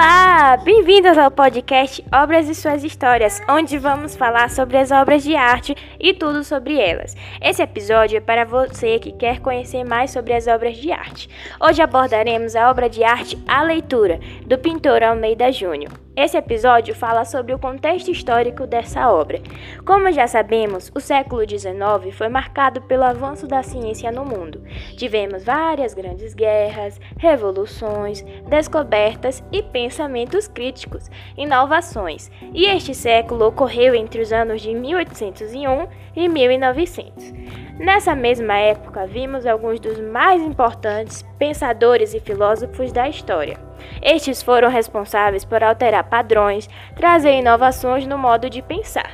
Olá, bem-vindos ao podcast Obras e Suas Histórias, onde vamos falar sobre as obras de arte e tudo sobre elas. Esse episódio é para você que quer conhecer mais sobre as obras de arte. Hoje abordaremos a obra de arte A Leitura, do pintor Almeida Júnior. Esse episódio fala sobre o contexto histórico dessa obra. Como já sabemos, o século XIX foi marcado pelo avanço da ciência no mundo. Tivemos várias grandes guerras, revoluções, descobertas e pensamentos críticos, inovações. E este século ocorreu entre os anos de 1801 e 1900. Nessa mesma época, vimos alguns dos mais importantes pensadores e filósofos da história. Estes foram responsáveis por alterar padrões, trazer inovações no modo de pensar.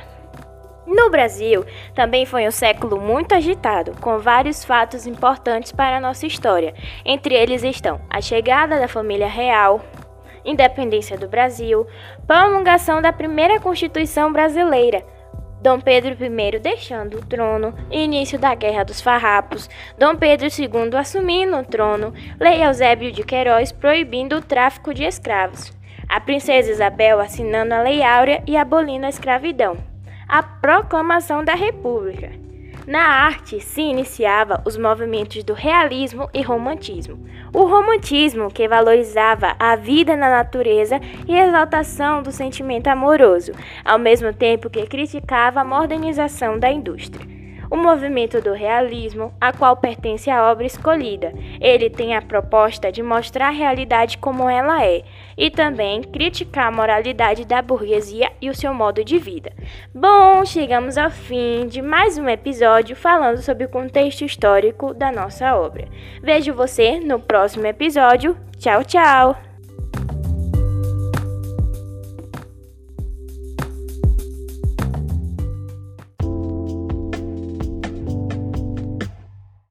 No Brasil, também foi um século muito agitado, com vários fatos importantes para a nossa história. Entre eles estão a chegada da família real, independência do Brasil, promulgação da primeira Constituição brasileira, Dom Pedro I deixando o trono, início da Guerra dos Farrapos, Dom Pedro II assumindo o trono, Lei Eusébio de Queiroz proibindo o tráfico de escravos, a princesa Isabel assinando a Lei Áurea e abolindo a escravidão, a proclamação da República. Na arte se iniciava os movimentos do realismo e romantismo. O romantismo, que valorizava a vida na natureza e a exaltação do sentimento amoroso, ao mesmo tempo que criticava a modernização da indústria o movimento do realismo, a qual pertence à obra escolhida. Ele tem a proposta de mostrar a realidade como ela é e também criticar a moralidade da burguesia e o seu modo de vida. Bom, chegamos ao fim de mais um episódio falando sobre o contexto histórico da nossa obra. Vejo você no próximo episódio. Tchau, tchau!